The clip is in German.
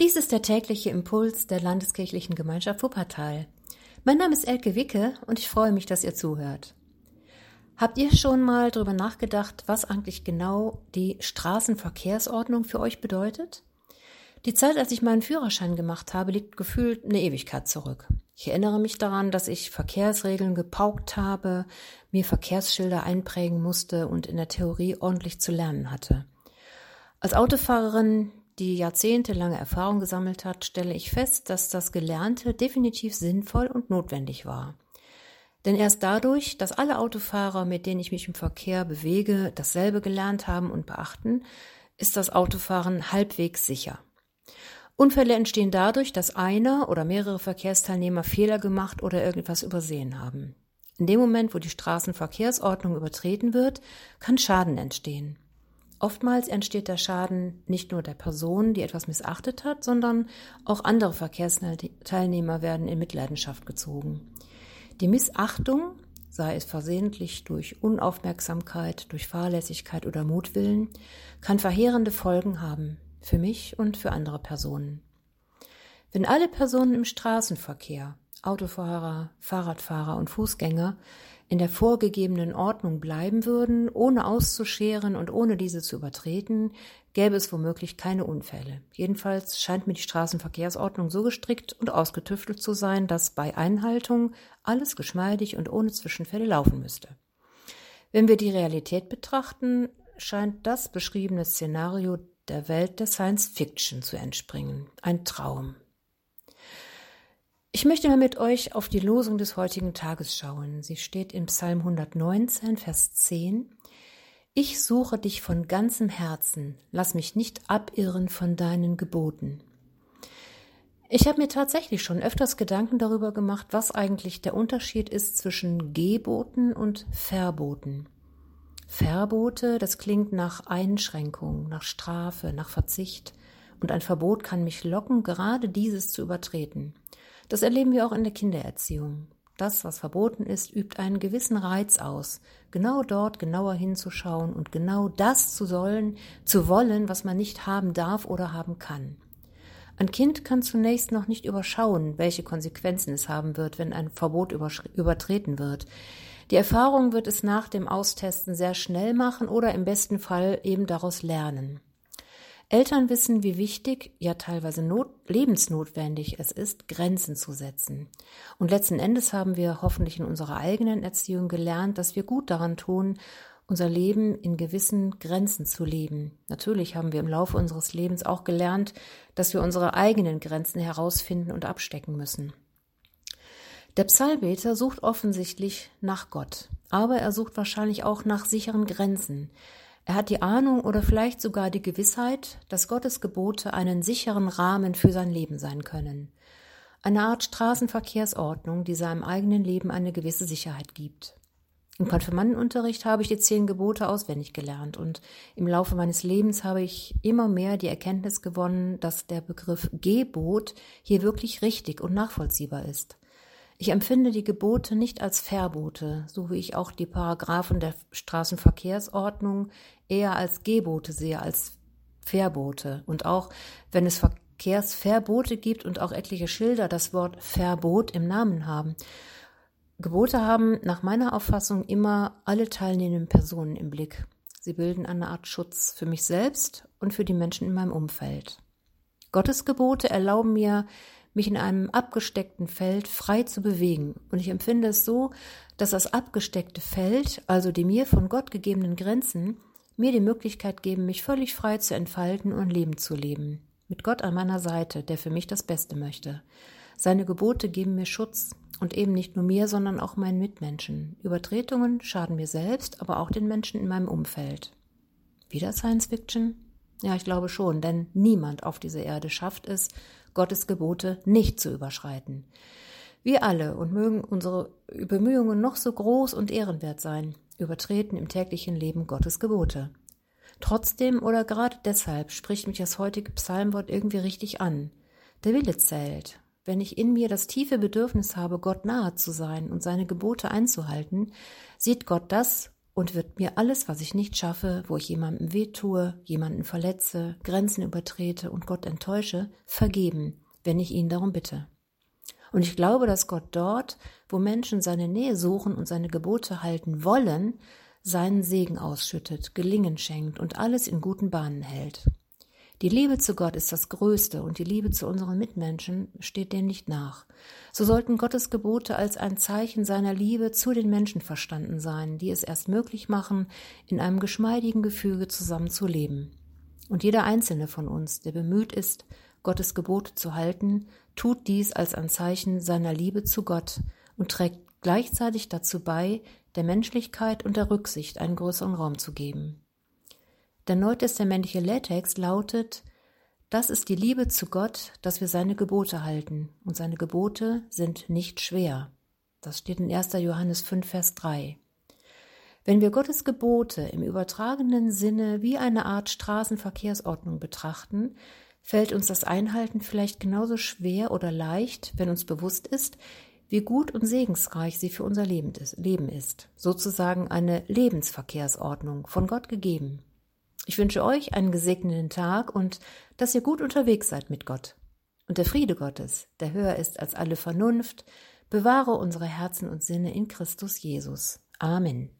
Dies ist der tägliche Impuls der Landeskirchlichen Gemeinschaft Wuppertal. Mein Name ist Elke Wicke und ich freue mich, dass ihr zuhört. Habt ihr schon mal darüber nachgedacht, was eigentlich genau die Straßenverkehrsordnung für euch bedeutet? Die Zeit, als ich meinen Führerschein gemacht habe, liegt gefühlt eine Ewigkeit zurück. Ich erinnere mich daran, dass ich Verkehrsregeln gepaukt habe, mir Verkehrsschilder einprägen musste und in der Theorie ordentlich zu lernen hatte. Als Autofahrerin die jahrzehntelange Erfahrung gesammelt hat, stelle ich fest, dass das Gelernte definitiv sinnvoll und notwendig war. Denn erst dadurch, dass alle Autofahrer, mit denen ich mich im Verkehr bewege, dasselbe gelernt haben und beachten, ist das Autofahren halbwegs sicher. Unfälle entstehen dadurch, dass einer oder mehrere Verkehrsteilnehmer Fehler gemacht oder irgendetwas übersehen haben. In dem Moment, wo die Straßenverkehrsordnung übertreten wird, kann Schaden entstehen. Oftmals entsteht der Schaden nicht nur der Person, die etwas missachtet hat, sondern auch andere Verkehrsteilnehmer werden in Mitleidenschaft gezogen. Die Missachtung, sei es versehentlich durch Unaufmerksamkeit, durch Fahrlässigkeit oder Mutwillen, kann verheerende Folgen haben, für mich und für andere Personen. Wenn alle Personen im Straßenverkehr, Autofahrer, Fahrradfahrer und Fußgänger, in der vorgegebenen Ordnung bleiben würden, ohne auszuscheren und ohne diese zu übertreten, gäbe es womöglich keine Unfälle. Jedenfalls scheint mir die Straßenverkehrsordnung so gestrickt und ausgetüftelt zu sein, dass bei Einhaltung alles geschmeidig und ohne Zwischenfälle laufen müsste. Wenn wir die Realität betrachten, scheint das beschriebene Szenario der Welt der Science Fiction zu entspringen. Ein Traum. Ich möchte mal mit euch auf die Losung des heutigen Tages schauen. Sie steht in Psalm 119, Vers 10. Ich suche dich von ganzem Herzen, lass mich nicht abirren von deinen Geboten. Ich habe mir tatsächlich schon öfters Gedanken darüber gemacht, was eigentlich der Unterschied ist zwischen Geboten und Verboten. Verbote, das klingt nach Einschränkung, nach Strafe, nach Verzicht, und ein Verbot kann mich locken, gerade dieses zu übertreten. Das erleben wir auch in der Kindererziehung. Das, was verboten ist, übt einen gewissen Reiz aus, genau dort genauer hinzuschauen und genau das zu sollen, zu wollen, was man nicht haben darf oder haben kann. Ein Kind kann zunächst noch nicht überschauen, welche Konsequenzen es haben wird, wenn ein Verbot übertreten wird. Die Erfahrung wird es nach dem Austesten sehr schnell machen oder im besten Fall eben daraus lernen. Eltern wissen, wie wichtig, ja teilweise not, lebensnotwendig es ist, Grenzen zu setzen. Und letzten Endes haben wir hoffentlich in unserer eigenen Erziehung gelernt, dass wir gut daran tun, unser Leben in gewissen Grenzen zu leben. Natürlich haben wir im Laufe unseres Lebens auch gelernt, dass wir unsere eigenen Grenzen herausfinden und abstecken müssen. Der Psalmbeter sucht offensichtlich nach Gott, aber er sucht wahrscheinlich auch nach sicheren Grenzen. Er hat die Ahnung oder vielleicht sogar die Gewissheit, dass Gottes Gebote einen sicheren Rahmen für sein Leben sein können. Eine Art Straßenverkehrsordnung, die seinem eigenen Leben eine gewisse Sicherheit gibt. Im Konfirmandenunterricht habe ich die zehn Gebote auswendig gelernt und im Laufe meines Lebens habe ich immer mehr die Erkenntnis gewonnen, dass der Begriff Gebot hier wirklich richtig und nachvollziehbar ist. Ich empfinde die Gebote nicht als Verbote, so wie ich auch die Paragraphen der Straßenverkehrsordnung eher als Gebote sehe, als Verbote. Und auch wenn es Verkehrsverbote gibt und auch etliche Schilder das Wort Verbot im Namen haben. Gebote haben nach meiner Auffassung immer alle teilnehmenden Personen im Blick. Sie bilden eine Art Schutz für mich selbst und für die Menschen in meinem Umfeld. Gottes Gebote erlauben mir, mich in einem abgesteckten Feld frei zu bewegen. Und ich empfinde es so, dass das abgesteckte Feld, also die mir von Gott gegebenen Grenzen, mir die Möglichkeit geben, mich völlig frei zu entfalten und Leben zu leben. Mit Gott an meiner Seite, der für mich das Beste möchte. Seine Gebote geben mir Schutz und eben nicht nur mir, sondern auch meinen Mitmenschen. Übertretungen schaden mir selbst, aber auch den Menschen in meinem Umfeld. Wieder Science Fiction? Ja, ich glaube schon, denn niemand auf dieser Erde schafft es, Gottes Gebote nicht zu überschreiten. Wir alle und mögen unsere Bemühungen noch so groß und ehrenwert sein, übertreten im täglichen Leben Gottes Gebote. Trotzdem oder gerade deshalb spricht mich das heutige Psalmwort irgendwie richtig an. Der Wille zählt. Wenn ich in mir das tiefe Bedürfnis habe, Gott nahe zu sein und seine Gebote einzuhalten, sieht Gott das und wird mir alles, was ich nicht schaffe, wo ich jemandem wehtue, jemanden verletze, Grenzen übertrete und Gott enttäusche, vergeben, wenn ich ihn darum bitte. Und ich glaube, dass Gott dort, wo Menschen seine Nähe suchen und seine Gebote halten wollen, seinen Segen ausschüttet, Gelingen schenkt und alles in guten Bahnen hält. Die Liebe zu Gott ist das Größte und die Liebe zu unseren Mitmenschen steht dem nicht nach. So sollten Gottes Gebote als ein Zeichen seiner Liebe zu den Menschen verstanden sein, die es erst möglich machen, in einem geschmeidigen Gefüge zusammenzuleben. Und jeder einzelne von uns, der bemüht ist, Gottes Gebote zu halten, tut dies als ein Zeichen seiner Liebe zu Gott und trägt gleichzeitig dazu bei, der Menschlichkeit und der Rücksicht einen größeren Raum zu geben. Der neutestamentliche Lehrtext lautet, das ist die Liebe zu Gott, dass wir seine Gebote halten, und seine Gebote sind nicht schwer. Das steht in 1. Johannes 5, Vers 3. Wenn wir Gottes Gebote im übertragenen Sinne wie eine Art Straßenverkehrsordnung betrachten, fällt uns das Einhalten vielleicht genauso schwer oder leicht, wenn uns bewusst ist, wie gut und segensreich sie für unser Leben ist, sozusagen eine Lebensverkehrsordnung von Gott gegeben. Ich wünsche euch einen gesegneten Tag und dass ihr gut unterwegs seid mit Gott. Und der Friede Gottes, der höher ist als alle Vernunft, bewahre unsere Herzen und Sinne in Christus Jesus. Amen.